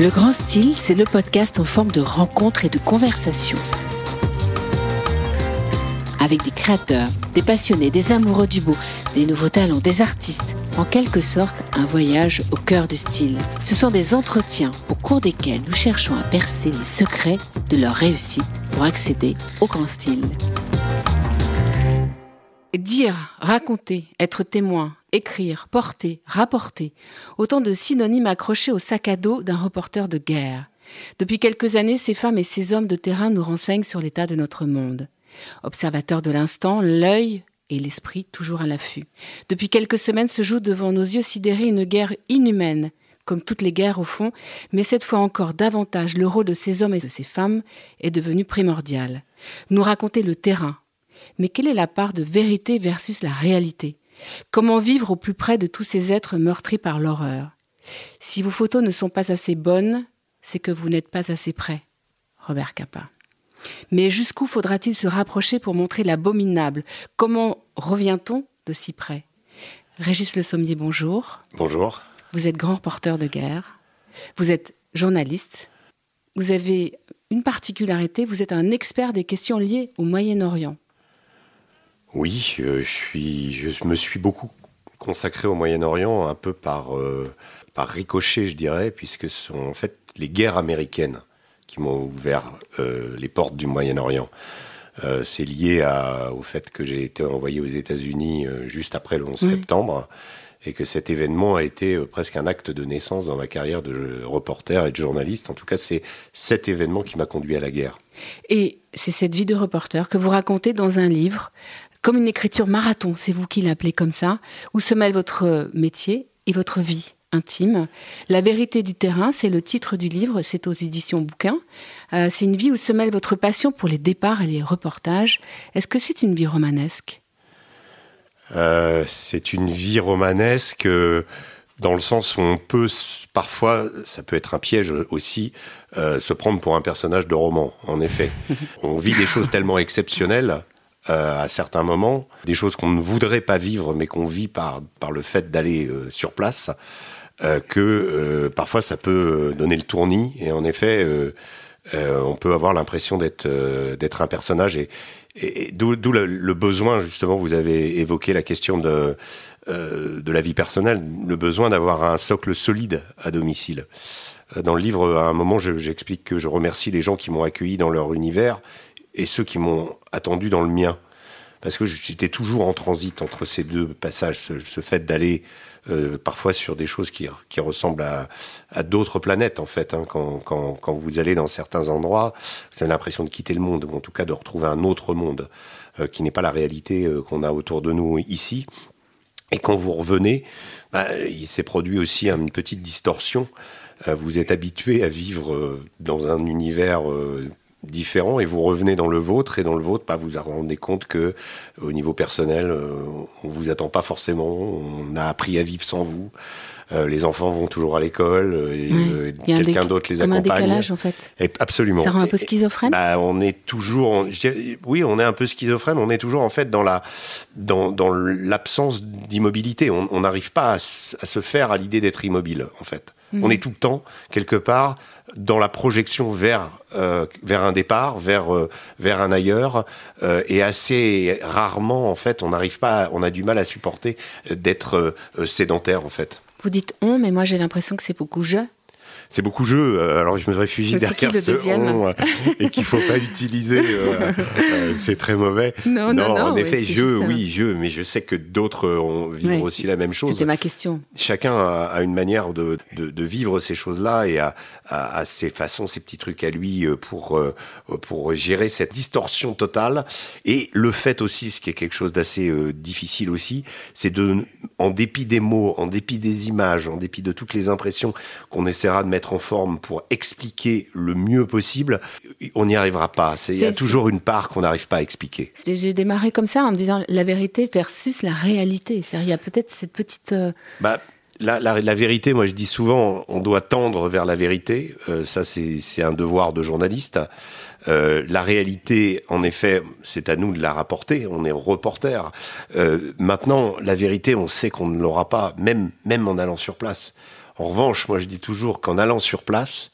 Le Grand Style, c'est le podcast en forme de rencontre et de conversation. Avec des créateurs, des passionnés, des amoureux du beau, des nouveaux talents, des artistes. En quelque sorte, un voyage au cœur du style. Ce sont des entretiens au cours desquels nous cherchons à percer les secrets de leur réussite pour accéder au grand style. Dire, raconter, être témoin, écrire, porter, rapporter, autant de synonymes accrochés au sac à dos d'un reporter de guerre. Depuis quelques années, ces femmes et ces hommes de terrain nous renseignent sur l'état de notre monde. Observateurs de l'instant, l'œil et l'esprit toujours à l'affût. Depuis quelques semaines se joue devant nos yeux sidérés une guerre inhumaine, comme toutes les guerres au fond, mais cette fois encore davantage le rôle de ces hommes et de ces femmes est devenu primordial. Nous raconter le terrain, mais quelle est la part de vérité versus la réalité? Comment vivre au plus près de tous ces êtres meurtris par l'horreur? Si vos photos ne sont pas assez bonnes, c'est que vous n'êtes pas assez près. Robert Capa. Mais jusqu'où faudra-t-il se rapprocher pour montrer l'abominable? Comment revient-on de si près? Régis Le Sommier, bonjour. Bonjour. Vous êtes grand reporter de guerre. Vous êtes journaliste. Vous avez une particularité, vous êtes un expert des questions liées au Moyen-Orient. Oui, euh, je, suis, je me suis beaucoup consacré au Moyen-Orient, un peu par, euh, par ricochet, je dirais, puisque ce sont en fait les guerres américaines qui m'ont ouvert euh, les portes du Moyen-Orient. c'est lié à, au fait que j'ai été envoyé aux États-Unis juste après le 11 septembre et que cet événement a été presque un acte de naissance dans ma carrière de reporter et de journaliste. En tout cas, c'est cet événement qui m'a conduit à la guerre. Et c'est cette vie de reporter que vous racontez dans un livre comme une écriture marathon, c'est vous qui l'appelez comme ça, où se mêle votre métier et votre vie intime. La vérité du terrain, c'est le titre du livre, c'est aux éditions bouquins. Euh, c'est une vie où se mêle votre passion pour les départs et les reportages. Est-ce que c'est une vie romanesque? Euh, C'est une vie romanesque euh, dans le sens où on peut parfois, ça peut être un piège aussi, se prendre pour un personnage de roman. En effet, on vit des choses tellement exceptionnelles euh, à certains moments, des choses qu'on ne voudrait pas vivre, mais qu'on vit par, par le fait d'aller euh, sur place, euh, que parfois ça peut donner le tournis. Et en effet, on peut avoir l'impression d'être un personnage. Et, d'où le, le, besoin, justement, vous avez évoqué la question de, de la vie personnelle, le besoin d'avoir un socle solide à domicile. Dans le livre, à un moment, j'explique que je remercie les gens qui m'ont accueilli dans leur univers et ceux qui m'ont attendu dans le mien. Parce que j'étais toujours en transit entre ces deux passages, ce, fait d'aller euh, parfois sur des choses qui, ressemblent à, d'autres planètes, en fait. Hein. Quand, vous allez dans certains endroits, vous avez l'impression de quitter le monde, ou en tout cas de retrouver un autre monde, euh, qui n'est pas la réalité euh, qu'on a autour de nous ici. Et quand vous revenez, bah, il s'est produit aussi une petite distorsion. vous êtes habitué à vivre dans un univers différent et vous revenez dans le vôtre et dans le vôtre, bah, vous vous rendez compte que au niveau personnel, euh, on vous attend pas forcément, on a appris à vivre sans vous. Euh, les enfants vont toujours à l'école euh, et quelqu'un d'autre les accompagne. un décalage en fait. Et, absolument. Ça rend un peu schizophrène. bah, on est toujours, oui, on est un peu schizophrène. On est toujours en fait dans la, dans, dans l'absence d'immobilité. On n'arrive pas à, se faire à l'idée d'être immobile en fait. Mhm. On est tout le temps quelque part dans la projection vers euh, vers un départ, vers euh, vers un ailleurs, euh, et assez rarement en fait, on n'arrive pas, on a du mal à supporter d'être sédentaire en fait. Vous dites on, mais moi j'ai l'impression que c'est beaucoup je c'est beaucoup jeu. Euh, alors je me réfugie derrière ce on euh, et qu'il faut pas utiliser. Euh, c'est très mauvais. Non, non, non. En effet, je, oui, je, mais je sais que d'autres vivent aussi la même chose. C'était ma question. Chacun a, une manière de, de, de vivre ces choses-là et a, a, a, ses façons, ses petits trucs à lui pour pour gérer cette distorsion totale. Et le fait aussi, ce qui est quelque chose d'assez difficile aussi, c'est de, en dépit des mots, en dépit des images, en dépit de toutes les impressions qu'on essaiera de mettre en forme pour expliquer le mieux possible, on n'y arrivera pas. Il y a toujours une part qu'on n'arrive pas à expliquer. J'ai démarré comme ça en me disant la vérité versus la réalité. Il y a peut-être cette petite... Euh, bah, la, la, vérité, moi je dis souvent, on doit tendre vers la vérité. Euh, ça, c'est un devoir de journaliste. Euh, la réalité, en effet, c'est à nous de la rapporter. On est reporter. Euh, maintenant, la vérité, on sait qu'on ne l'aura pas, même même en allant sur place En revanche, moi je dis toujours qu'en allant sur place,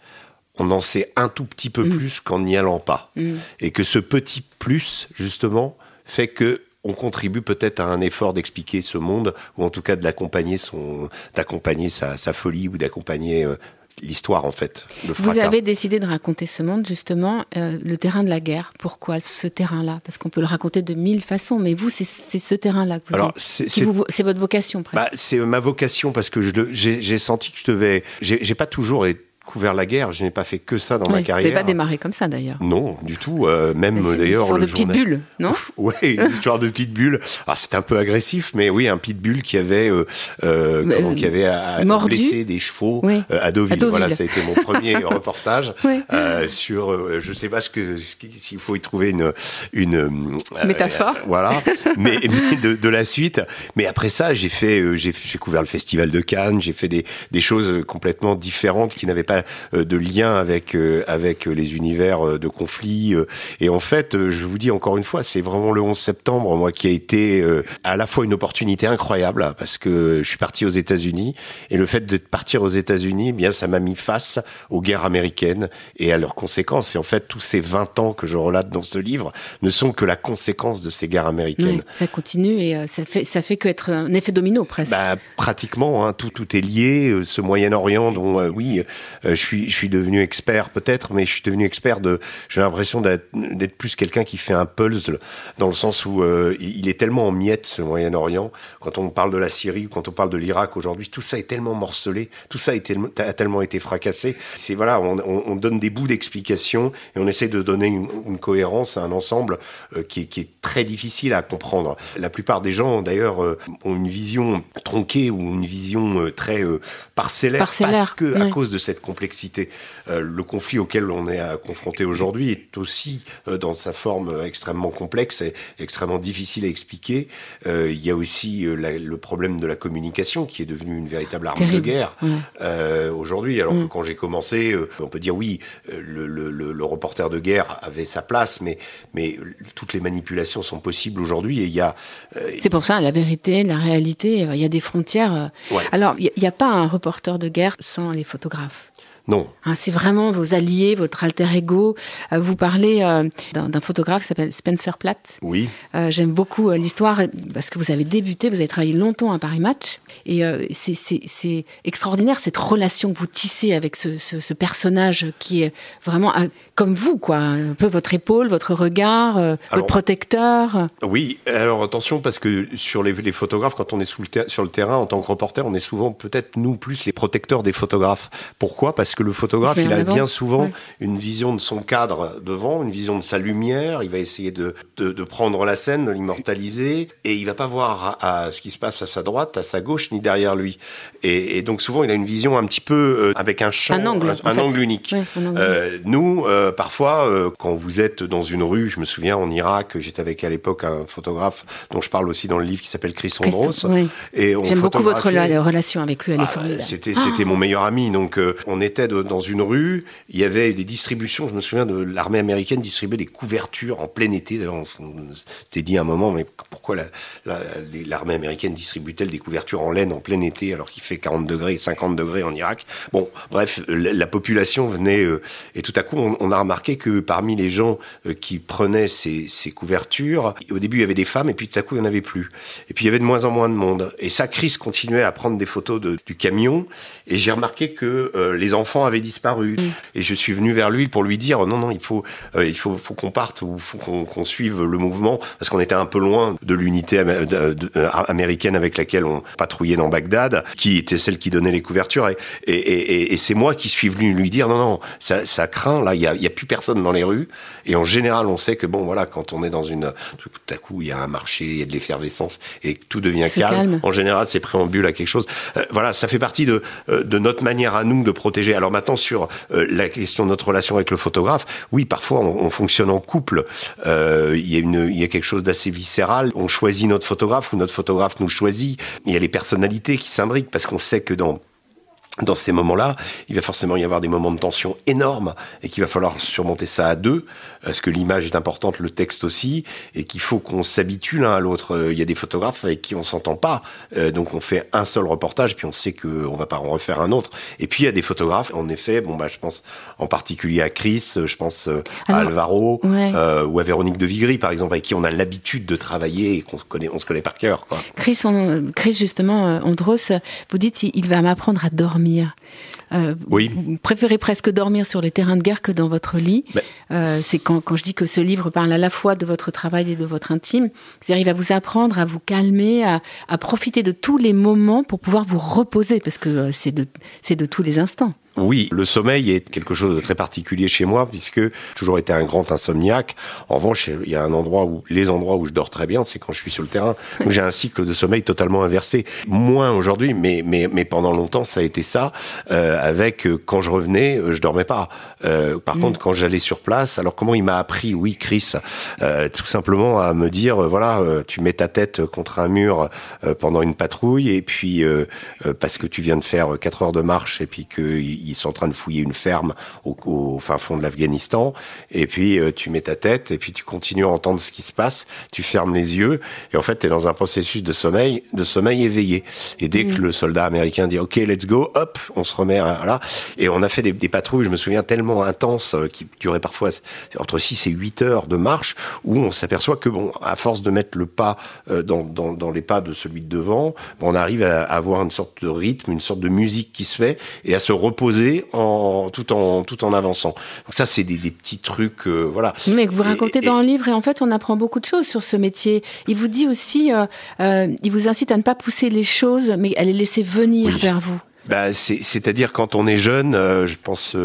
on en sait un tout petit peu Mm. plus qu'en n'y allant pas. Mm. Et que ce petit plus, justement, fait que on contribue peut-être à un effort d'expliquer ce monde, ou en tout cas de l'accompagner son, d'accompagner sa, sa folie, ou d'accompagner euh, l'histoire en fait. Le Vous avez décidé de raconter ce monde, justement, euh, le terrain de la guerre. Pourquoi ce terrain-là? Parce qu'on peut le raconter de mille façons, mais vous, c'est ce terrain-là que vous Alors avez- c'est votre vocation, presque. bah, c'est ma vocation parce que j'ai senti que je devais. J'ai j'ai pas toujours couvert la guerre. Je n'ai pas fait que ça dans ma carrière. pas démarré comme ça, d'ailleurs. Non, du tout. euh, même d'ailleurs histoire le de journal- pitbull, non Ouais, une histoire de pitbull. Alors c'est un peu agressif, mais oui, un pitbull qui avait, euh, euh, comment, qui avait à- blessé des chevaux Oui. euh, à, Deauville. À Deauville. Voilà, ça a été mon premier reportage Oui. euh, sur. euh, je sais pas ce que s'il faut y trouver une une euh, Métaphore. voilà, mais, mais de, de la suite. Mais après ça, j'ai fait, euh, j'ai couvert le festival de Cannes. J'ai fait des des choses complètement différentes qui n'avaient pas euh, de lien avec euh, avec les univers euh, de conflit. euh, et en fait, euh, je vous dis encore une fois, c'est vraiment le 11 septembre, moi, qui a été euh, à la fois une opportunité incroyable parce que je suis parti aux États-Unis et le fait de partir aux États-Unis, eh bien, ça m'a mis face aux guerres américaines et à leurs conséquences. Et en fait, tous ces 20 ans que je relate dans ce livre ne sont que la conséquence de ces guerres américaines. Oui, ça continue et euh, ça fait ça fait que être un effet domino presque. Bah, pratiquement, hein, tout, tout est lié. euh, Ce Moyen-Orient, dont euh, oui, euh, je suis, je suis devenu expert peut-être, mais je suis devenu expert de. J'ai l'impression d'être plus quelqu'un qui fait un puzzle, dans le sens où euh, il est tellement en miettes ce Moyen-Orient. Quand on parle de la Syrie, ou quand on parle de l'Irak aujourd'hui, tout ça est tellement morcelé, tout ça a, tellement été fracassé. C'est voilà, on, on- on donne des bouts d'explication et on essaie de donner une, une cohérence à un ensemble euh, qui, est, qui est très difficile à comprendre. La plupart des gens, d'ailleurs, euh, ont une vision tronquée ou une vision euh, très euh, parcellaire, Parcellaire, parce que à cause de cette complexité, euh, le conflit auquel on est euh, confronté aujourd'hui est aussi euh, dans sa forme extrêmement complexe et extrêmement difficile à expliquer. Il y a aussi la- le problème de la communication qui est devenu une véritable arme de guerre aujourd'hui. Alors Mm. que quand j'ai commencé, on peut dire oui, le, le- le- le reporter de guerre avait sa place, mais, mais toutes les manipulations sont possibles aujourd'hui et il y a C'est pour ça la vérité, la réalité, il y a des frontières. Ouais. Alors il n'y a pas un reporter de guerre sans les photographes. Non. Hein, c'est vraiment vos alliés, votre alter ego. Euh, vous parlez euh, d'un photographe qui s'appelle Spencer Platt. Oui, Euh, J'aime beaucoup euh, l'histoire parce que vous avez débuté, vous avez travaillé longtemps à Paris Match et c'est- extraordinaire cette relation que vous tissez avec ce, ce- ce personnage qui est vraiment comme vous, quoi, un peu votre épaule, votre regard, Alors- votre protecteur. Oui, alors attention parce que sur les, les photographes, quand on est sous le ter- sur le terrain en tant que reporter, on est souvent peut-être nous plus les protecteurs des photographes. Pourquoi? Parce que le photographe, Il a avant. bien souvent Ouais. une vision de son cadre devant, une vision de sa lumière. Il va essayer de, de, de prendre la scène, de l'immortaliser, et il va pas voir à, à ce qui se passe à sa droite, à sa gauche, ni derrière lui. Et, et donc souvent, il a une vision un petit peu euh, avec un champ, Un angle, un, angle unique. Ouais, un angle Euh, nous, euh, parfois, euh, quand vous êtes dans une rue, je me souviens en Irak, j'étais avec à l'époque un photographe dont je parle aussi dans le livre qui s'appelle Chris Andros. Oui. Et J'aime beaucoup votre relation avec lui, elle est ah, formidable. C'était c'était mon meilleur ami. Donc euh, on était dans une rue, il y avait des distributions. Je me souviens de l'armée américaine distribuer des couvertures en plein été. D'ailleurs, on, s'était dit à un moment, mais pourquoi l'armée américaine distribue-t-elle des couvertures en laine en plein été alors qu'il fait 40 degrés, 50 degrés en Irak? Bon, bref, la, la population venait euh, et tout à coup on, a remarqué que parmi les gens euh, qui prenaient ces, couvertures, au début il y avait des femmes et puis tout à coup il n'y en avait plus. Et puis il y avait de moins en moins de monde. Et ça, Chris continuait à prendre des photos du camion et j'ai remarqué que euh, les enfants avaient disparu. Et je suis venu vers lui pour lui dire non non il faut euh, il faut, faut qu'on parte ou faut qu'on qu'on suive le mouvement parce qu'on était un peu loin de l'unité euh, américaine avec laquelle on patrouillait dans Bagdad, qui était celle qui donnait les couvertures. Et, et, et, et c'est moi qui suis venu lui dire non non ça, ça craint là il y a, il y a plus personne dans les rues. Et en général on sait que bon voilà quand on est dans une tout à coup il y a un marché il y a de l'effervescence et tout devient calme. calme. En général c'est préambule à quelque chose. Euh, voilà ça fait partie de de notre manière à nous de protéger. Alors maintenant sur euh, la question de notre relation avec le photographe, oui parfois on, on fonctionne en couple. Euh, Il y y a quelque chose d'assez viscéral. On choisit notre photographe ou notre photographe nous choisit. Il y a les personnalités qui s'imbriquent parce qu'on sait que dans dans ces moments-là, il va forcément y avoir des moments de tension énormes et qu'il va falloir surmonter ça à deux, parce que l'image est importante, le texte aussi, et qu'il faut qu'on s'habitue l'un à l'autre? Euh, il y a des photographes avec qui on s'entend pas, euh, donc on fait un seul reportage, puis on sait qu'on va pas en refaire un autre. Et puis il y a des photographes, en effet, bon bah je pense en particulier à Chris, je pense euh, à Alvaro ou à Véronique de Vigry par exemple, avec qui on a l'habitude de travailler et qu'on se connaît, on se connaît par cœur. Quoi. Chris, Chris justement, Andros, vous dites il va m'apprendre à dormir euh, oui. Vous préférez presque dormir sur les terrains de guerre que dans votre lit. Euh, c'est quand, quand, je dis que ce livre parle à la fois de votre travail et de votre intime. C'est-à-dire, il va vous apprendre à vous calmer, à, à, profiter de tous les moments pour pouvoir vous reposer, parce que euh, c'est de, c'est de tous les instants. Oui, le sommeil est quelque chose de très particulier chez moi puisque j'ai toujours été un grand insomniaque. En revanche, il y a un endroit où les endroits où je dors très bien, c'est quand je suis sur le terrain. Donc j'ai un cycle de sommeil totalement inversé. Moins aujourd'hui, mais mais mais pendant longtemps ça a été ça. Euh, avec euh, quand je revenais, euh, je dormais pas. Euh, par mm. contre, quand j'allais sur place, alors comment il m'a appris, oui, Chris, euh, tout simplement à me dire, voilà, tu mets ta tête contre un mur pendant une patrouille et puis parce que tu viens de faire quatre heures de marche et puis que ils sont en train de fouiller une ferme au, fin fond de l'Afghanistan. Et puis, euh, tu mets ta tête et puis tu continues à entendre ce qui se passe. Tu fermes les yeux et en fait, tu es dans un processus de sommeil, de sommeil éveillé. Et dès que mm. le soldat américain dit OK, let's go, hop, on se remet à, là. Et on a fait des, des patrouilles, je me souviens, tellement intenses euh, qui duraient parfois entre 6 et 8 heures de marche où on s'aperçoit que bon, à force de mettre le pas euh, dans, dans, dans les pas de celui de devant, on arrive à avoir une sorte de rythme, une sorte de musique qui se fait et à se reposer en, tout, en, tout en avançant. Donc ça, c'est des, petits trucs, euh, voilà. Mais que vous racontez dans le livre, et en fait, on apprend beaucoup de choses sur ce métier. Il vous dit aussi, euh, euh, il vous incite à ne pas pousser les choses, mais à les laisser venir vers vous. Bah, c'est-à-dire quand on est jeune, je pense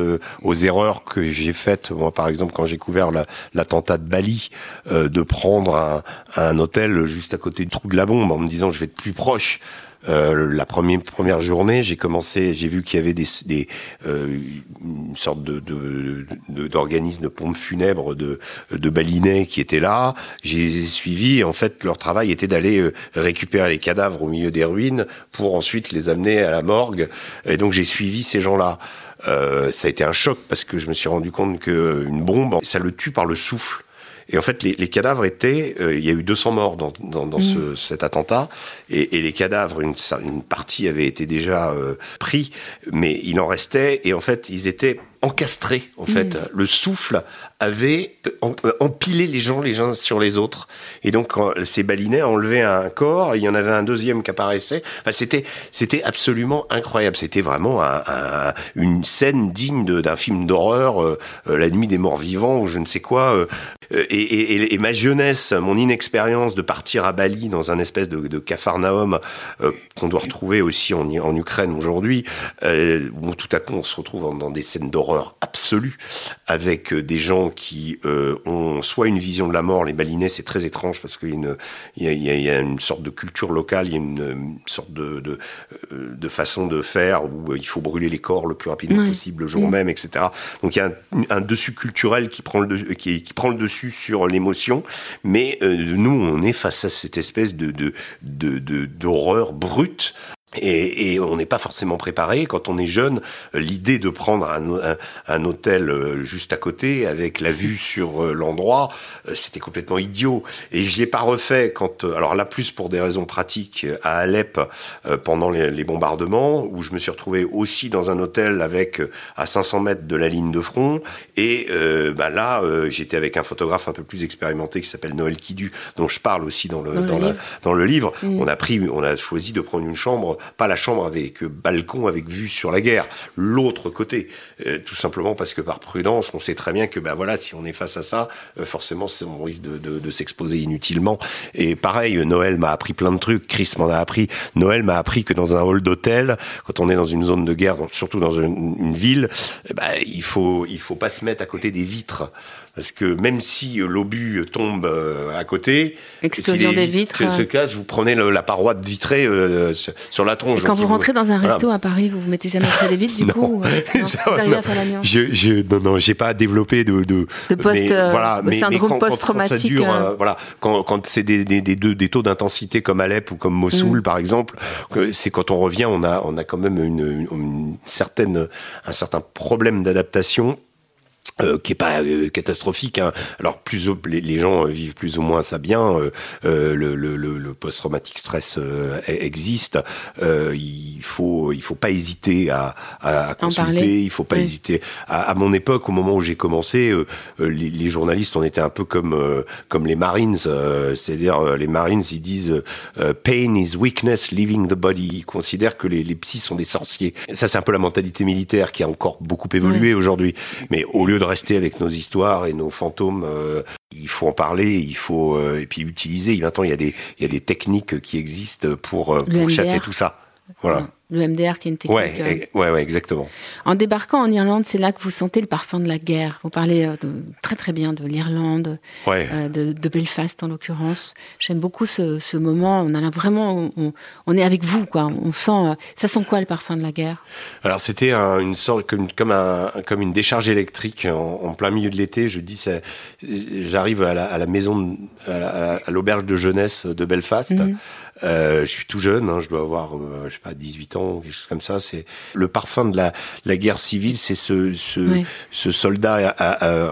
aux erreurs que j'ai faites, moi par exemple quand j'ai couvert l'attentat de Bali, de prendre un, un, hôtel juste à côté du trou de la bombe en me disant je vais être plus proche euh, la première première journée, j'ai commencé, j'ai vu qu'il y avait des, des euh, une sorte de d'organisme de, de, pompes funèbres de de balinais qui étaient là. J'ai suivi. En fait, leur travail était d'aller euh, récupérer les cadavres au milieu des ruines pour ensuite les amener à la morgue. Et donc j'ai suivi ces gens-là. Euh, ça a été un choc parce que je me suis rendu compte que une bombe, ça le tue par le souffle. Et en fait, les, les cadavres étaient, euh, il y a eu 200 morts dans, dans, dans ce, mm. cet attentat, et, et, les cadavres, une, une partie avait été déjà euh, pris, mais il en restait, et en fait, ils étaient encastrés. En fait, mm. le souffle avait euh, empilé les gens les uns sur les autres. Et donc, ces balinais enlevaient un corps, il y en avait un deuxième qui apparaissait. Enfin, c'était, c'était absolument incroyable. C'était vraiment un, un, une scène digne d'un film d'horreur, euh, euh, La nuit des morts vivants ou je ne sais quoi. Et, et, et, ma jeunesse, mon inexpérience de partir à Bali dans un espèce de, de capharnaüm qu'on doit retrouver aussi en, en Ukraine aujourd'hui, où tout à coup on se retrouve dans des scènes d'horreur absolue avec des gens qui euh, ont soit une vision de la mort, les balinais c'est très étrange parce qu'il y, y, a une sorte de culture locale, il y a une, sorte de, de, euh, de, façon de faire où il faut brûler les corps le plus rapidement possible le jour mm. même, etc. Donc il y a un, dessus culturel qui prend le, qui, qui prend le dessus sur l'émotion, mais euh, nous on est face à cette espèce de d'horreur de, de, brute et, et, on n'est pas forcément préparé. Quand on est jeune, l'idée de prendre un, un, hôtel euh, juste à côté avec la vue sur euh, l'endroit, euh, c'était complètement idiot. Et je l'ai pas refait quand, alors là plus pour des raisons pratiques, à Alep pendant les, les, bombardements, où je me suis retrouvé aussi dans un hôtel avec à 500 mètres de la ligne de front. Et bah là, j'étais avec un photographe un peu plus expérimenté qui s'appelle Noël Kidu, dont je parle aussi dans le dans, le, dans le livre. Mm. On a pris, on a choisi de prendre une chambre pas la chambre avec balcon avec vue sur la guerre, l'autre côté, euh, tout simplement parce que par prudence, on sait très bien que ben voilà, si on est face à ça, euh, forcément, on risque de, s'exposer inutilement. Et pareil, Noël m'a appris plein de trucs, Chris m'en a appris. Noël m'a appris que dans un hall d'hôtel, quand on est dans une zone de guerre, surtout dans une, une ville, eh ben, il faut il faut pas se mettre à côté des vitres Parce que même si l'obus tombe à côté, explosion des vitres, ce casse, vous prenez la paroi de vitrée sur la tronche. Et quand vous rentrez dans un resto à Paris, vous vous mettez jamais près des vitres du coup non, ça, non, je, je, non, non, j'ai pas développé de de, de post, voilà, mais, syndrome post-traumatique. voilà, quand, quand c'est des, des, des, des, taux d'intensité comme Alep ou comme Mossoul, mm. par exemple, c'est quand on revient, on a, on a quand même une, une certaine, un certain problème d'adaptation euh, qui est pas euh, catastrophique. Hein. Alors plus les, les, gens euh, vivent plus ou moins ça bien. Euh, le, le, le post-traumatique stress e-, existe. il faut il faut pas hésiter à, à, à consulter. Il faut pas hésiter. À, à, mon époque, au moment où j'ai commencé, les, les, journalistes, on était un peu comme comme les Marines. C'est-à-dire les Marines, ils disent pain is weakness leaving the body. Ils considèrent que les, les psys sont des sorciers. Ça, c'est un peu la mentalité militaire qui a encore beaucoup évolué aujourd'hui. Mais au lieu de rester avec nos histoires et nos fantômes. Euh, il faut en parler, il faut euh, et puis utiliser. Maintenant, il y a des il y a des techniques qui existent pour, euh, pour chasser tout ça. Voilà le MDR qui est une technique. Ouais, ouais, ouais, exactement. En débarquant en Irlande, c'est là que vous sentez le parfum de la guerre. Vous parlez euh, de, très très bien de l'Irlande, ouais. euh, de, de, Belfast en l'occurrence. J'aime beaucoup ce, ce, moment. On a vraiment, on, on, est avec vous, quoi. On sent, euh, ça sent quoi le parfum de la guerre? Alors c'était un, une sorte comme comme un comme une décharge électrique en, en plein milieu de l'été. Je dis, j'arrive à la, à la maison, à l'auberge de jeunesse de Belfast. Mhm. Euh, je suis tout jeune, hein, je dois avoir, euh, je sais pas, 18 ans, quelque chose comme ça. C'est le parfum de la, la guerre civile, c'est ce, ce, ce, soldat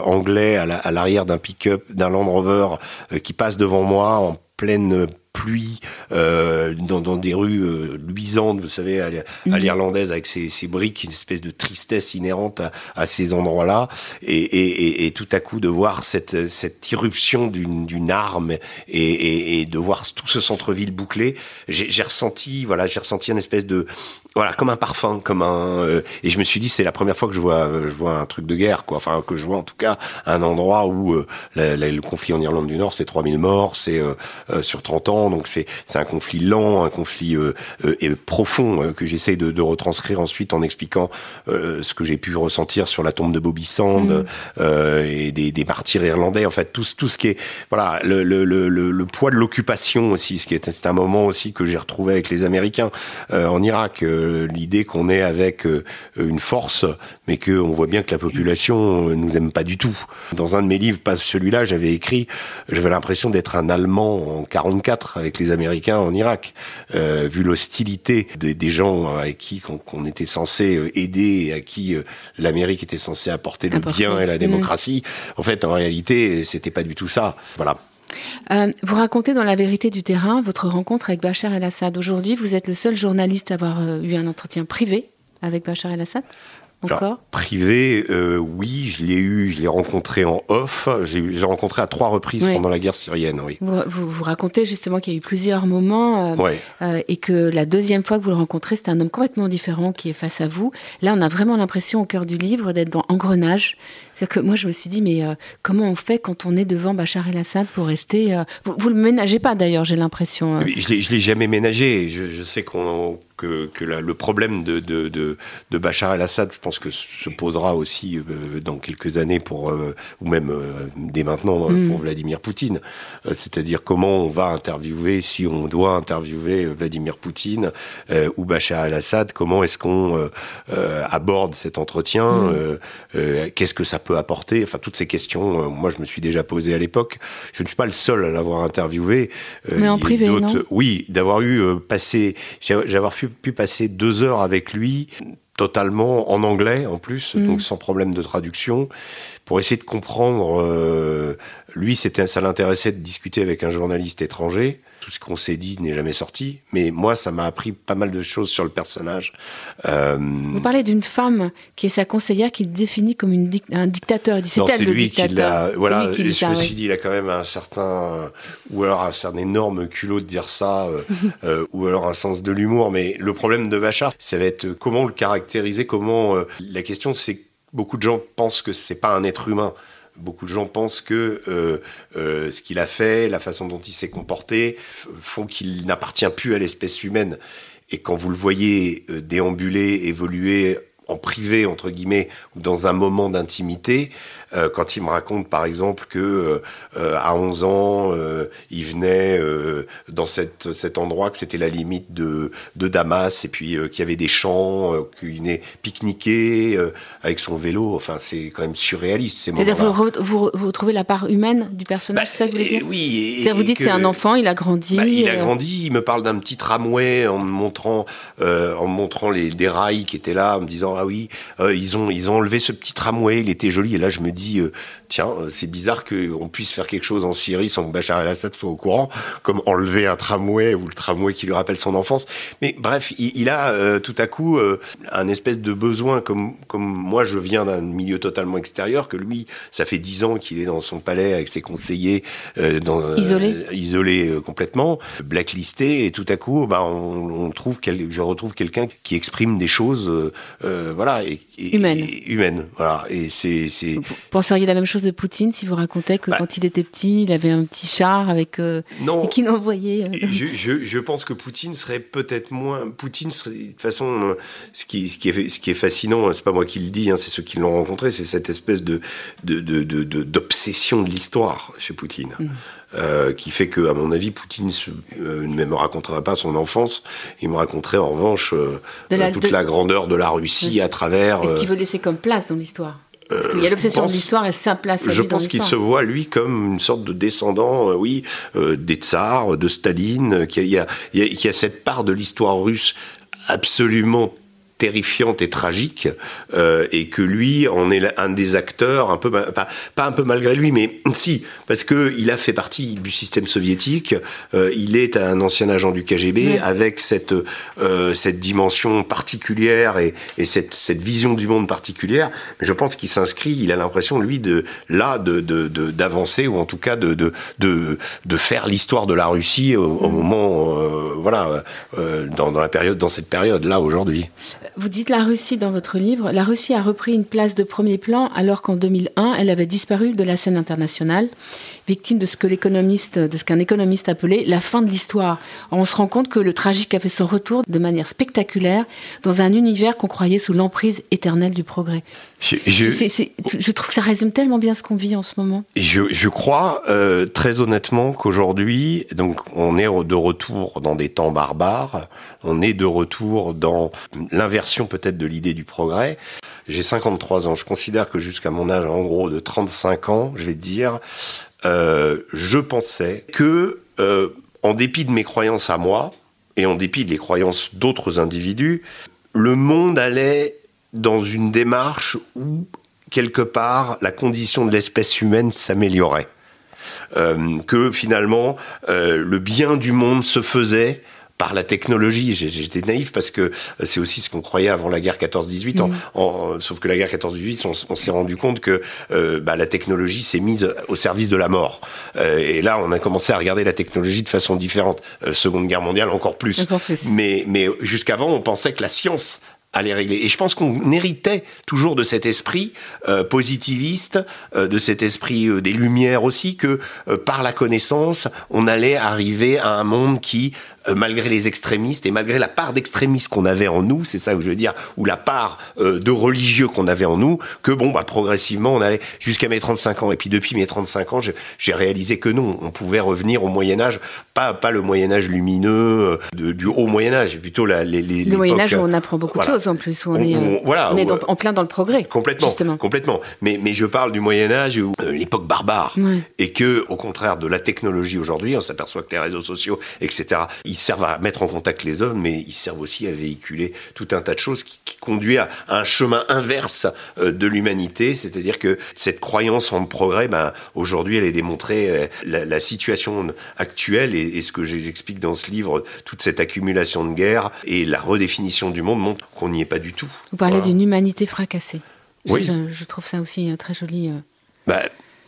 anglais à l'arrière d'un pick-up, d'un Land Rover, euh, qui passe devant moi en pleine pluie, euh, dans, dans, des rues euh, luisantes, vous savez, à, mhm. l'irlandaise, avec ses, ses, briques, une espèce de tristesse inhérente à, à ces endroits-là, et, et, et, tout à coup de voir cette, cette irruption d'une arme et, et, de voir tout ce centre-ville bouclé, j'ai ressenti, voilà, j'ai ressenti une espèce de, voilà, comme un parfum, comme un, euh, et je me suis dit c'est la première fois que je vois, je vois un truc de guerre, quoi, enfin que je vois en tout cas un endroit où euh, le conflit en Irlande du Nord, c'est 3000 morts, c'est sur 30 ans donc c'est c'est un conflit lent, un conflit euh, euh, et profond euh, que j'essaie de, de, retranscrire ensuite en expliquant ce que j'ai pu ressentir sur la tombe de Bobby Sand mm. et des, des, martyrs irlandais. En fait, tout, tout ce qui est voilà le, le, le, le poids de l'occupation aussi, ce qui est, c'est un moment aussi que j'ai retrouvé avec les Américains en Irak. L'idée qu'on est avec une force, mais que on voit bien que la population nous aime pas du tout. Dans un de mes livres, pas celui-là, j'avais écrit, j'avais l'impression d'être un Allemand en 44 avec les Américains en Irak, euh, vu l'hostilité des, des, gens avec qui qu'on était censé euh, aider et à qui euh, l'Amérique était censée apporter le bien et la démocratie. En fait, en réalité, c'était pas du tout ça. Voilà. Euh, vous racontez dans La vérité du terrain votre rencontre avec Bachar el-Assad. Aujourd'hui, vous êtes le seul journaliste à avoir eu un entretien privé avec Bachar el-Assad? Encore Privé, euh, oui, je l'ai eu, je l'ai rencontré en off. J'ai rencontré à trois reprises pendant la guerre syrienne, oui. Vous, vous, racontez justement qu'il y a eu plusieurs moments euh, euh, et que la deuxième fois que vous le rencontrez, c'est un homme complètement différent qui est face à vous. Là, on a vraiment l'impression au cœur du livre d'être dans Engrenage. C'est-à-dire que moi, je me suis dit, mais comment on fait quand on est devant Bachar el-Assad pour rester vous, vous le ménagez pas d'ailleurs, j'ai l'impression. Je l'ai, je l'ai jamais ménagé. Je, je sais qu'on que, que la, le problème de, de, de, de Bachar el-Assad, je pense que se posera aussi euh, dans quelques années pour, euh, ou même euh, dès maintenant mm. pour Vladimir Poutine. C'est-à-dire comment on va interviewer, si on doit interviewer Vladimir Poutine ou Bachar el-Assad, comment est-ce qu'on aborde cet entretien, mm. qu'est-ce que ça peut apporter, enfin toutes ces questions. moi, je me suis déjà posé à l'époque. Je ne suis pas le seul à l'avoir interviewé. Mais en privé, non? Oui, d'avoir eu passé, j'avoir pu pu, passer deux heures avec lui, totalement en anglais en plus, mm. donc sans problème de traduction, pour essayer de comprendre. Euh, lui, c'était, ça l'intéressait de discuter avec un journaliste étranger tout ce qu'on s'est dit n'est jamais sorti. Mais moi, ça m'a appris pas mal de choses sur le personnage. Euh... Vous parlez d'une femme qui est sa conseillère, qui le définit comme une un dictateur. C'est elle le dictateur. Qui voilà, qui je me suis dit, il a quand même un certain, ou alors un certain énorme culot de dire ça, euh, euh, ou alors un sens de l'humour. Mais le problème de Bachar, ça va être comment le caractériser, comment. La question, c'est beaucoup de gens pensent que c'est pas un être humain. Beaucoup de gens pensent que euh, euh, ce qu'il a fait, la façon dont il s'est comporté, font qu'il n'appartient plus à l'espèce humaine. Et quand vous le voyez euh, déambuler, évoluer en privé entre guillemets ou dans un moment d'intimité euh, quand il me raconte par exemple que euh, euh, à 11 ans il venait dans cette, cet endroit que c'était la limite de, de Damas et puis qu'il y avait des champs qu'il venait pique-niquer avec son vélo. Enfin c'est quand même surréaliste ces c'est-à-dire vous, vous, vous retrouvez la part humaine du personnage bah, c'est ça que vous voulez dire oui et, vous dites c'est un enfant il a grandi bah, il a grandi il me parle d'un petit tramway en me montrant en me montrant les des rails qui étaient là en me disant ah oui ils ont ils ont enlevé ce petit tramway il était joli et là je me dit euh, tiens, euh, c'est bizarre qu'on puisse faire quelque chose en Syrie sans que Bachar el-Assad soit au courant, comme enlever un tramway ou le tramway qui lui rappelle son enfance. Mais bref, il, a euh, tout à coup un espèce de besoin, comme, comme moi je viens d'un milieu totalement extérieur, que lui, ça fait dix ans qu'il est dans son palais avec ses conseillers, dans, isolé, isolé complètement, blacklisté, et tout à coup, bah, on, trouve je retrouve quelqu'un qui exprime des choses, voilà, et, humaines, humaines, voilà, et c'est penseriez la même chose de Poutine si vous racontez que bah. quand il était petit, il avait un petit char avec euh, non, et qu'il envoyait. Euh, je, je, je, pense que Poutine serait peut-être moins. Poutine serait de toute façon ce qui ce qui est ce qui est fascinant, c'est pas moi qui le dis, hein, c'est ceux qui l'ont rencontré, c'est cette espèce de d'obsession de, de, de l'histoire chez Poutine. Mm. Euh, qui fait que, à mon avis, Poutine euh, ne me raconterait pas son enfance. Il me raconterait en revanche euh, toute la grandeur de la Russie à travers. Est-ce qu'il veut laisser comme place dans l'histoire? Parce qu'il y a l'obsession de l'histoire et sa place. je pense qu'il se voit lui comme une sorte de descendant, euh, oui, euh, des tsars, de Staline, qui a, y a, qui a cette part de l'histoire russe absolument terrifiante et tragique, euh, et que lui en est un des acteurs, un peu pas, pas un peu malgré lui, mais si, parce que il a fait partie du système soviétique. Euh, il est un ancien agent du KGB avec cette euh, cette dimension particulière et, et cette, cette vision du monde particulière. Mais je pense qu'il s'inscrit. Il a l'impression lui de là de d'avancer de, ou en tout cas de de de, de faire l'histoire de la Russie au, au mm. moment euh, voilà euh, dans, dans la période dans cette période là aujourd'hui. Vous dites la Russie dans votre livre. La Russie a repris une place de premier plan alors qu'en 2001, elle avait disparu de la scène internationale, victime de ce que l'économiste, de ce qu'un économiste appelait la fin de l'histoire. On se rend compte que le tragique a fait son retour de manière spectaculaire dans un univers qu'on croyait sous l'emprise éternelle du progrès. Je, je, trouve que ça résume tellement bien ce qu'on vit en ce moment. Je, je crois euh, très honnêtement qu'aujourd'hui, donc on est de retour dans des temps barbares, on est de retour dans l'inversion peut-être de l'idée du progrès. J'ai 53 ans, je considère que jusqu'à mon âge en gros de 35 ans, je vais te dire, euh, je pensais que, euh, en dépit de mes croyances à moi, et en dépit des croyances d'autres individus, le monde allait dans une démarche où, quelque part, la condition de l'espèce humaine s'améliorait. Euh, que finalement, le bien du monde se faisait par la technologie. J'étais naïf parce que c'est aussi ce qu'on croyait avant la guerre 14-18. Mm. Sauf que la guerre 14-18, on, s'est rendu compte que euh, bah, la technologie s'est mise au service de la mort. Euh, et là, on a commencé à regarder la technologie de façon différente. Euh, Seconde Guerre mondiale, encore plus. Encore plus. Mais, mais jusqu'avant, on pensait que la science les régler. Et je pense qu'on héritait toujours de cet esprit euh, positiviste, euh, de cet esprit euh, des Lumières aussi, que par la connaissance, on allait arriver à un monde qui, malgré les extrémistes et malgré la part d'extrémistes qu'on avait en nous, c'est ça que je veux dire, ou la part de religieux qu'on avait en nous, que bon, bah, progressivement, on allait jusqu'à mes 35 ans. Et puis depuis mes 35 ans, j'ai réalisé que non, on pouvait revenir au Moyen Âge, pas, pas le Moyen Âge lumineux du haut Moyen Âge, plutôt la, les, les, le Moyen Âge où on apprend beaucoup de choses en plus, où on, est, euh, voilà, on est en plein dans le progrès. Complètement, justement. complètement. Mais, mais je parle du Moyen Âge euh, l'époque barbare, et que, au contraire de la technologie aujourd'hui, on s'aperçoit que les réseaux sociaux, etc., ils servent à mettre en contact les hommes, mais ils servent aussi à véhiculer tout un tas de choses qui, qui conduit à, un chemin inverse euh, de l'humanité, c'est-à-dire que cette croyance en progrès, ben, aujourd'hui, elle est démontrée. La, la situation actuelle et, et ce que j'explique dans ce livre, toute cette accumulation de guerres et la redéfinition du monde montre qu'on n'y est pas du tout. Vous parlez d'une humanité fracassée. Oui. Je, trouve ça aussi euh, très joli. Euh. Bah,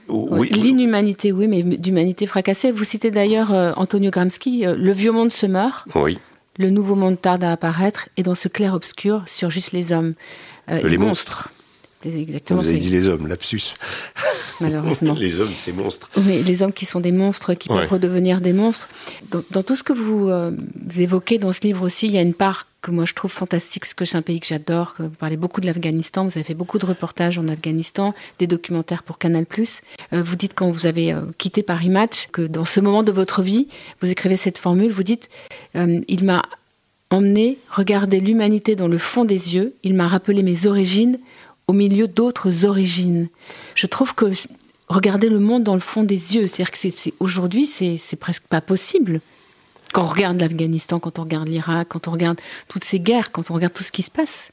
oui. L'inhumanité, oui, mais d'humanité fracassée. Vous citez d'ailleurs euh, Antonio Gramsci, Le vieux monde se meurt. Oui. Le nouveau monde tarde à apparaître et dans ce clair-obscur surgissent les hommes. les monstres. Exactement. Vous avez dit les hommes, lapsus. Malheureusement. les hommes, c'est monstres. Oui, les hommes qui sont des monstres, qui peuvent redevenir des monstres. Dans, tout ce que vous, euh, évoquez dans ce livre aussi, il y a une part que moi je trouve fantastique, parce que c'est un pays que j'adore. Vous parlez beaucoup de l'Afghanistan, vous avez fait beaucoup de reportages en Afghanistan, des documentaires pour Canal+. Euh, vous dites quand vous avez euh, quitté Paris Match que dans ce moment de votre vie, vous écrivez cette formule, vous dites il m'a emmené regarder l'humanité dans le fond des yeux, il m'a rappelé mes origines au milieu d'autres origines. Je trouve que regarder le monde dans le fond des yeux, c'est-à-dire que c'est, aujourd'hui, c'est, presque pas possible. Quand on regarde l'Afghanistan, quand on regarde l'Irak, quand on regarde toutes ces guerres, quand on regarde tout ce qui se passe.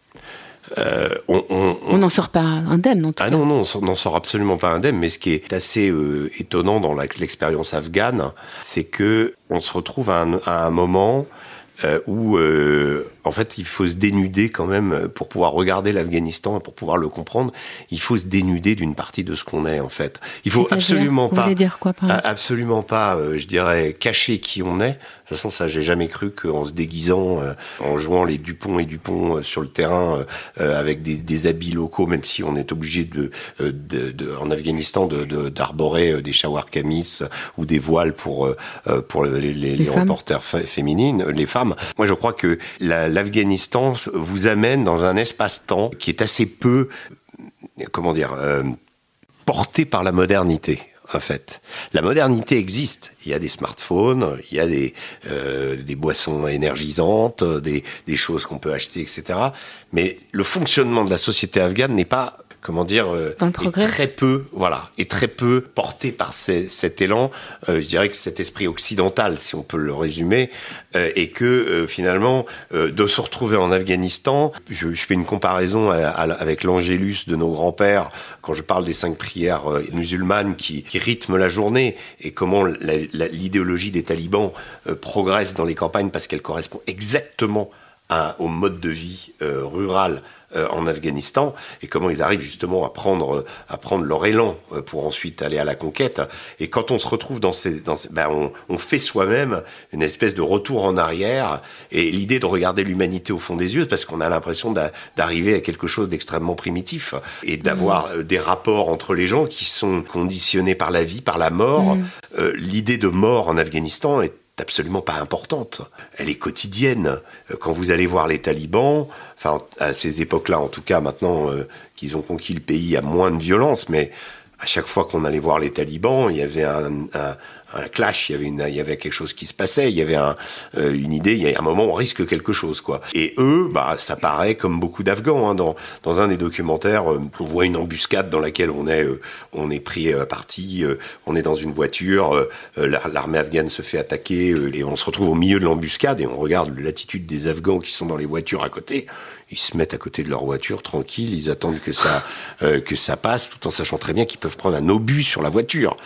Euh, on n'en sort pas indemne, en tout ah non, non, on n'en sort absolument pas indemne. Mais ce qui est assez euh, étonnant dans l'expérience afghane, c'est que on se retrouve à un, moment euh, où en fait, il faut se dénuder quand même pour pouvoir regarder l'Afghanistan, pour pouvoir le comprendre. Il faut se dénuder d'une partie de ce qu'on est en fait. Il faut absolument pas, dire quoi, absolument pas, euh, je dirais, cacher qui on est. De toute façon, ça, j'ai jamais cru qu'en se déguisant, euh, en jouant les Dupont et Dupont euh, sur le terrain avec des, des, habits locaux, même si on est obligé de, de, de en Afghanistan d'arborer des shawar kamis ou des voiles pour pour les, les, les, reporters féminines, les femmes. Moi, je crois que la l'Afghanistan vous amène dans un espace-temps qui est assez peu, comment dire, euh, porté par la modernité. En fait, la modernité existe. Il y a des smartphones, il y a des, euh, des boissons énergisantes, des, des choses qu'on peut acheter, etc. Mais le fonctionnement de la société afghane n'est pas comment dire, euh, très peu, voilà, et très peu porté par cet élan. Euh, je dirais que cet esprit occidental, si on peut le résumer, euh, et que finalement, de se retrouver en Afghanistan, je, fais une comparaison avec l'Angélus de nos grands-pères quand je parle des cinq prières musulmanes qui, rythment la journée et comment l'idéologie des talibans progresse dans les campagnes parce qu'elle correspond exactement au mode de vie rural en Afghanistan et comment ils arrivent justement à prendre euh, à prendre leur élan euh, pour ensuite aller à la conquête. Et quand on se retrouve dans ces, dans ben on, on, fait soi-même une espèce de retour en arrière et l'idée de regarder l'humanité au fond des yeux parce qu'on a l'impression d'arriver à quelque chose d'extrêmement primitif et d'avoir mmh. des rapports entre les gens qui sont conditionnés par la vie, par la mort. Mmh. l'idée de mort en Afghanistan est absolument pas importante. Elle est quotidienne. Quand vous allez voir les talibans, enfin à ces époques-là en tout cas, maintenant euh, qu'ils ont conquis le pays, a moins de violence, mais à chaque fois qu'on allait voir les talibans, il y avait un clash, il y avait une, il y avait quelque chose qui se passait, il y avait un, euh, une idée, il y a un moment on risque quelque chose quoi. Et eux, bah ça paraît comme beaucoup d'Afghans hein, dans dans un des documentaires, euh, on voit une embuscade dans laquelle on est euh, on est pris à partie, on est dans une voiture, l'armée afghane se fait attaquer et on se retrouve au milieu de l'embuscade et on regarde l'attitude des Afghans qui sont dans les voitures à côté ils se mettent à côté de leur voiture tranquille, ils attendent que ça que ça passe, tout en sachant très bien qu'ils peuvent prendre un obus sur la voiture.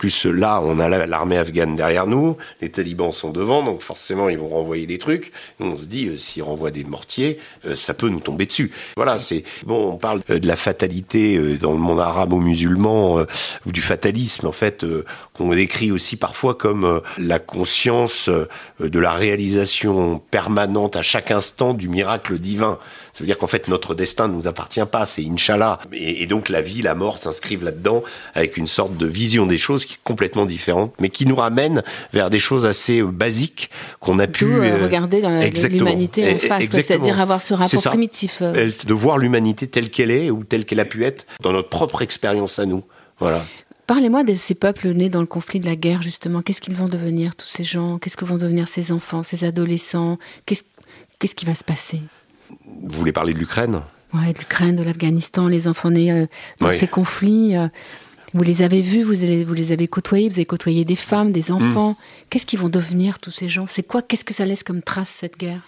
Plus là, on a l'armée afghane derrière nous, les talibans sont devant, donc forcément ils vont renvoyer des trucs. on se dit, euh, s'ils renvoient des mortiers, euh, ça peut nous tomber dessus. Voilà, c'est bon. On parle euh, de la fatalité dans le monde arabo-musulman ou du fatalisme en fait qu'on décrit aussi parfois comme la conscience de la réalisation permanente à chaque instant du miracle divin. Ça veut dire qu'en fait, notre destin ne nous appartient pas, c'est Inch'Allah. Et, donc la vie, la mort s'inscrivent là-dedans avec une sorte de vision des choses qui est complètement différente, mais qui nous ramène vers des choses assez euh, basiques qu'on a pu... Euh, euh, regarder l'humanité en face, c'est-à-dire avoir ce rapport primitif. De voir l'humanité telle qu'elle est ou telle qu'elle a pu être dans notre propre expérience à nous. Voilà. Parlez-moi de ces peuples nés dans le conflit de la guerre, justement. Qu'est-ce qu'ils vont devenir, tous ces gens? Qu'est-ce que vont devenir ces enfants, ces adolescents? Qu'est-ce qui va se passer? Vous voulez parler de l'Ukraine? Oui, de l'Ukraine, de l'Afghanistan, les enfants nés euh, dans ces conflits. Euh, vous les avez vus, vous les, vous les avez côtoyés, vous avez côtoyé des femmes, des enfants. Hmm. Qu'est-ce qu'ils vont devenir, tous ces gens? C'est quoi Qu'est-ce que ça laisse comme trace, cette guerre?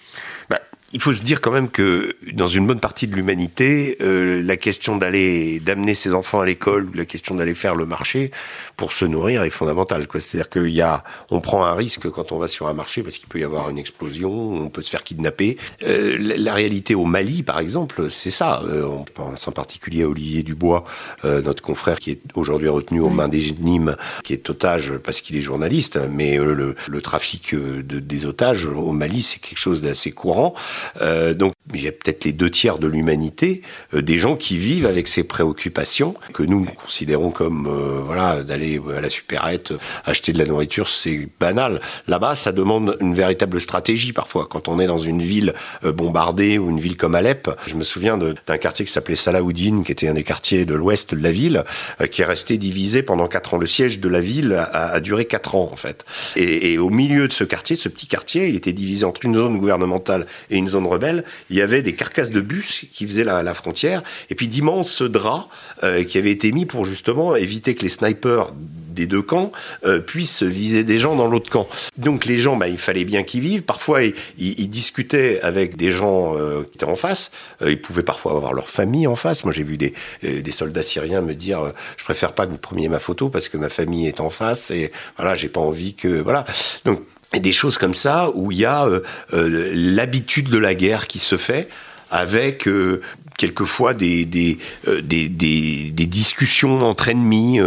Bah, il faut se dire quand même que dans une bonne partie de l'humanité, euh, la question d'aller d'amener ses enfants à l'école ou la question d'aller faire le marché pour se nourrir est fondamentale. C'est-à-dire qu'il y a, on prend un risque quand on va sur un marché parce qu'il peut y avoir une explosion, on peut se faire kidnapper. Euh, la, réalité au Mali, par exemple, c'est ça. Euh, on pense en particulier à Olivier Dubois, notre confrère qui est aujourd'hui retenu aux mains des Nîmes, qui est otage parce qu'il est journaliste, mais le, le, trafic de, des otages au Mali, c'est quelque chose d'assez courant. Euh, donc il y a peut-être les deux tiers de l'humanité, euh, des gens qui vivent avec ces préoccupations que nous considérons comme euh, voilà d'aller à la supérette acheter de la nourriture, c'est banal. Là-bas, ça demande une véritable stratégie parfois. Quand on est dans une ville bombardée ou une ville comme Alep, je me souviens d'un quartier qui s'appelait Salahoudine, qui était un des quartiers de l'ouest de la ville, qui est resté divisé pendant quatre ans. Le siège de la ville a, a duré quatre ans en fait. Et, et, au milieu de ce quartier, ce petit quartier, il était divisé entre une zone gouvernementale et une zone rebelle. Il y avait des carcasses de bus qui faisaient la, frontière, et puis d'immenses draps euh, qui avaient été mis pour justement éviter que les snipers des deux camps euh, puissent viser des gens dans l'autre camp. Donc les gens, bah, il fallait bien qu'ils vivent. Parfois, ils, discutaient avec des gens euh, qui étaient en face. ils pouvaient parfois avoir leur famille en face. Moi, j'ai vu des, des soldats syriens me dire je préfère pas que vous preniez ma photo parce que ma famille est en face et voilà, j'ai pas envie que voilà. Donc des choses comme ça où il y a euh, euh, l'habitude de la guerre qui se fait avec euh, quelquefois des des, des, des, des, discussions entre ennemis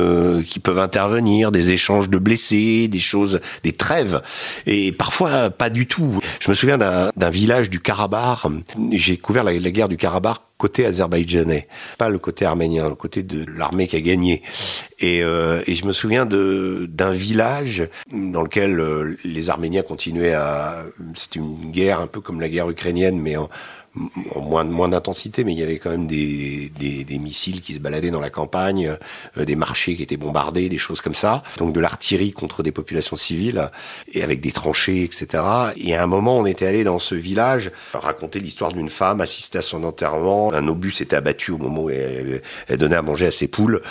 qui peuvent intervenir, des échanges de blessés, des choses, des trêves, et parfois pas du tout. Je me souviens d'un village du Karabakh, j'ai couvert la, la guerre du Karabakh côté azerbaïdjanais, pas le côté arménien, le côté de l'armée qui a gagné. Et, euh, et je me souviens d'un village dans lequel euh, les Arméniens continuaient à... C'était une guerre un peu comme la guerre ukrainienne, mais en moins, moins d'intensité, mais il y avait quand même des, des, des, missiles qui se baladaient dans la campagne, euh, des marchés qui étaient bombardés, des choses comme ça. Donc de l'artillerie contre des populations civiles, et avec des tranchées, etc. Et à un moment, on était allé dans ce village raconter l'histoire d'une femme, assister à son enterrement. Un obus s'était abattu au moment où elle, elle, donnait à manger à ses poules.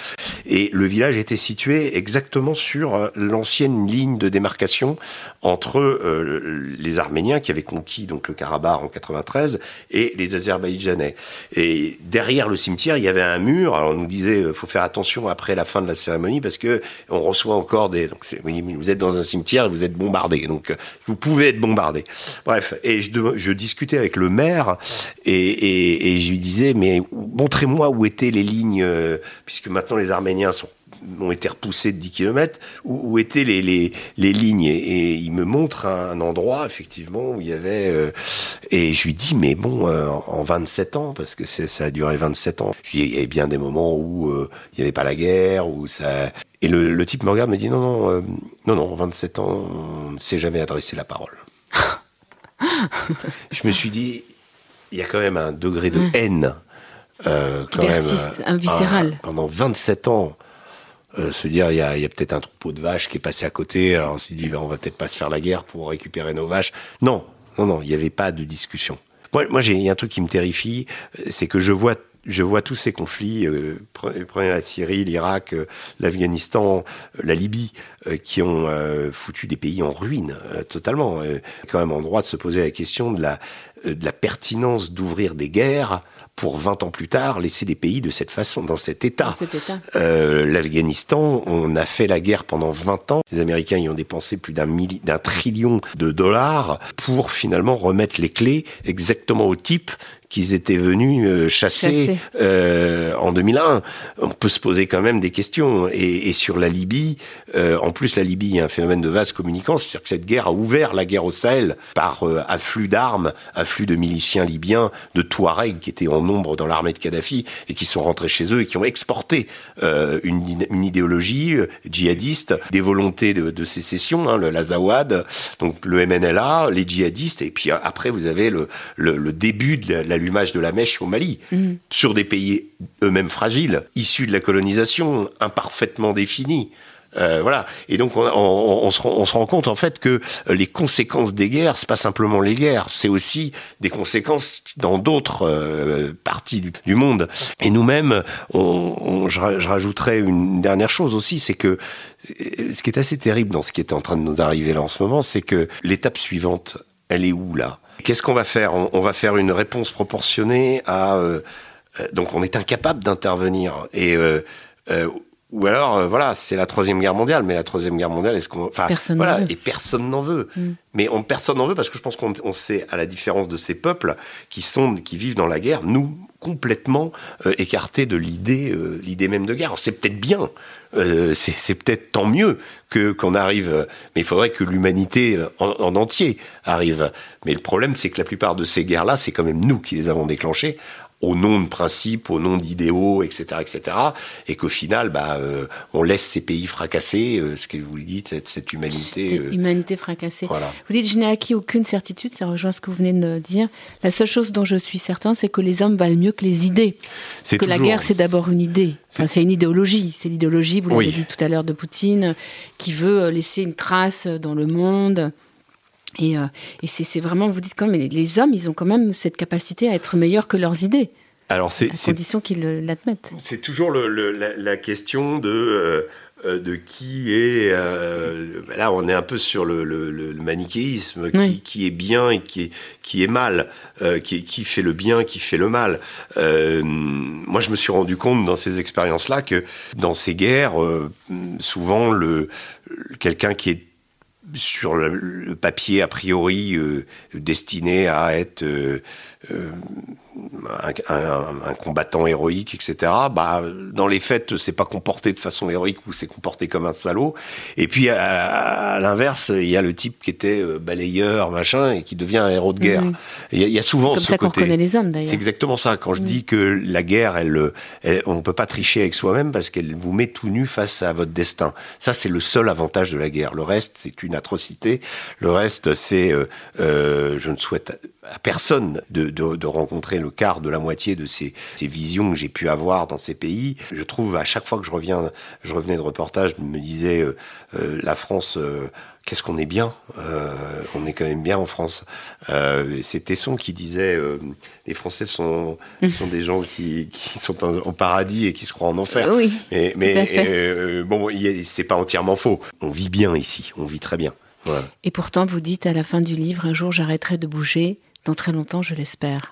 Et le village était situé exactement sur euh, l'ancienne ligne de démarcation entre euh, les Arméniens qui avaient conquis donc le Karabakh en 93 et les Azerbaïdjanais. Et derrière le cimetière, il y avait un mur. Alors on nous disait, euh, faut faire attention après la fin de la cérémonie parce que on reçoit encore des. Donc vous êtes dans un cimetière, et vous êtes bombardé. Donc euh, vous pouvez être bombardé. Bref, et je, je discutais avec le maire et, et, et je lui disais, mais montrez-moi où étaient les lignes, euh, puisque maintenant les Arméniens sont ont été repoussés de 10 km, où, étaient les, les, les lignes. Et, il me montre un, endroit, effectivement, où il y avait... Euh, et je lui dis, mais bon, euh, en 27 ans, parce que ça a duré 27 ans, je lui dis, il y avait bien des moments où euh, il n'y avait pas la guerre, où ça... Et le, le type me regarde, me dit, non, non, non, non, 27 ans, on ne s'est jamais adressé la parole. je me suis dit, il y a quand même un degré de mmh. haine. Euh, quand même, un viscéral. pendant 27 ans, euh, se dire il y a, y a peut-être un troupeau de vaches qui est passé à côté, alors on s'est dit ben, on va peut-être pas se faire la guerre pour récupérer nos vaches. Non, non, non, il n'y avait pas de discussion. Moi, moi j'ai un truc qui me terrifie, c'est que je vois je vois tous ces conflits, euh, prenez la Syrie, l'Irak, euh, l'Afghanistan, euh, la Libye, qui ont foutu des pays en ruine totalement. quand même en droit de se poser la question de la, de la pertinence d'ouvrir des guerres pour 20 ans plus tard laisser des pays de cette façon, dans cet état. état. Euh, L'Afghanistan, on a fait la guerre pendant 20 ans. Les Américains y ont dépensé plus d'un d'un trillion de dollars pour finalement remettre les clés exactement au type qu'ils étaient venus euh, chasser, euh, en 2001. On peut se poser quand même des questions. Et, et sur la Libye, euh, en plus la Libye, il y a un phénomène de vase communicant, c'est-à-dire que cette guerre a ouvert la guerre au Sahel par euh, afflux d'armes, afflux de miliciens libyens, de Touaregs qui étaient en nombre dans l'armée de Kadhafi et qui sont rentrés chez eux et qui ont exporté euh, une, une, idéologie djihadiste, des volontés de, de sécession, hein, le l'Azawad, donc le MNLA, les djihadistes, et puis après vous avez le, le, le début de la l'allumage de la mèche au Mali, mm. sur des pays eux-mêmes fragiles, issus de la colonisation, imparfaitement définis. Euh, voilà. Et donc on, on, on, se rend, on, se rend, compte en fait que les conséquences des guerres, c'est pas simplement les guerres, c'est aussi des conséquences dans d'autres euh, parties du, du, monde. Et nous-mêmes, je, je rajouterais une dernière chose aussi, c'est que ce qui est assez terrible dans ce qui est en train de nous arriver là en ce moment, c'est que l'étape suivante, elle est où là? Qu'est-ce qu'on va faire? On, va faire une réponse proportionnée à... Euh, euh, donc on est incapable d'intervenir. Et euh, ou alors, euh, voilà, c'est la troisième guerre mondiale, mais la troisième guerre mondiale, est-ce qu'on, enfin, Personne voilà, n'en veut. et personne n'en veut. Mm. Mais on, personne n'en veut parce que je pense qu'on on sait, à la différence de ces peuples qui sont, qui vivent dans la guerre, nous complètement euh, écartés de l'idée, euh, l'idée même de guerre. Alors, C'est peut-être bien, c'est peut-être tant mieux que qu'on arrive, mais il faudrait que l'humanité en, en entier arrive. Mais le problème, c'est que la plupart de ces guerres-là, c'est quand même nous qui les avons déclenchées au nom de principes, au nom d'idéaux, etc., etc., et qu'au final, bah, euh, on laisse ces pays fracasser, euh, ce que vous dites, cette, cette humanité. C'est euh, Humanité fracassée. voilà. Vous dites, je n'ai acquis aucune certitude, ça rejoint ce que vous venez de dire. La seule chose dont je suis certain, c'est que les hommes valent mieux que les idées. C'est que la toujours- guerre, c'est d'abord une idée. Enfin, c'est une idéologie. C'est l'idéologie, vous l'avez Oui. dit tout à l'heure, de Poutine, qui veut laisser une trace dans le monde. Et, euh, et c'est c'est vraiment, vous dites quand même, les, les hommes, ils ont quand même cette capacité à être meilleurs que leurs idées, Alors, c'est à condition qu'ils l'admettent. C'est toujours le, le- la, la question de, euh, euh, de qui est. euh, là, on est un peu sur le, manichéisme, qui, Oui. qui est bien et qui est, qui est mal, euh, qui, qui fait le bien, qui fait le mal. Moi, je me suis rendu compte dans ces expériences-là que dans ces guerres, souvent, le, quelqu'un qui est sur le, papier a priori destiné à être euh, un, un- un combattant héroïque, etc. Bah, dans les faits, c'est pas comporté de façon héroïque ou c'est comporté comme un salaud. Et puis à, à l'inverse, il y a le type qui était euh, balayeur, machin, et qui devient un héros de guerre. Mhm. Il y, y a souvent Comme ce ça qu'on les hommes, C'est d'ailleurs. exactement ça. Quand je Mm. dis que la guerre, elle, elle- on ne peut pas tricher avec soi-même parce qu'elle vous met tout nu face à votre destin. Ça, c'est le seul avantage de la guerre. Le reste, c'est une atrocité. Le reste, c'est, euh, euh, je ne souhaite à personne de, de- de rencontrer le quart de la moitié de ces, ces visions que j'ai pu avoir dans ces pays. Je trouve à chaque fois que je reviens, je revenais de reportage, je me disais euh, euh, la France. euh, Qu'est-ce qu'on est bien Euh, On est quand même bien en France. Euh, c'est Tesson qui disait euh, les Français sont, sont des gens qui, qui sont en, en paradis et qui se croient en enfer. Oui, à mais bon, c'est pas entièrement faux. On vit bien ici, on vit très bien. Et pourtant, vous dites à la fin du livre, un jour j'arrêterai de bouger, dans très longtemps, je l'espère.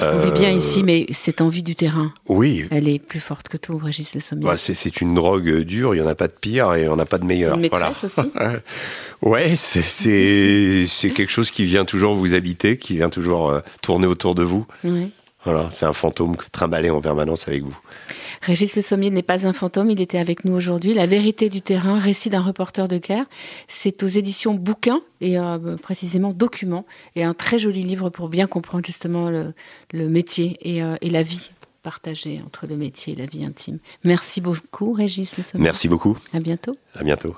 On vit bien Euh, ici, mais cette envie du terrain, Oui, elle est plus forte que tout, Régis Le Sommier. bah, c'est c'est une drogue dure, il n'y en a pas de pire et il n'y en a pas de C'est meilleur. une Voilà. maîtresse aussi Ouais, c'est- c'est c'est quelque chose qui vient toujours vous habiter, qui vient toujours euh, tourner autour de vous. Voilà, c'est un fantôme trimballé en permanence avec vous. Régis Le Sommier n'est pas un fantôme, il était avec nous aujourd'hui. La vérité du terrain, récit d'un reporter de guerre, c'est aux éditions Bouquin et euh, précisément Document, et un très joli livre pour bien comprendre justement le, le métier et, euh, et la vie partagée entre le métier et la vie intime. Merci beaucoup, Régis Le Sommier. Merci beaucoup. À bientôt. À bientôt.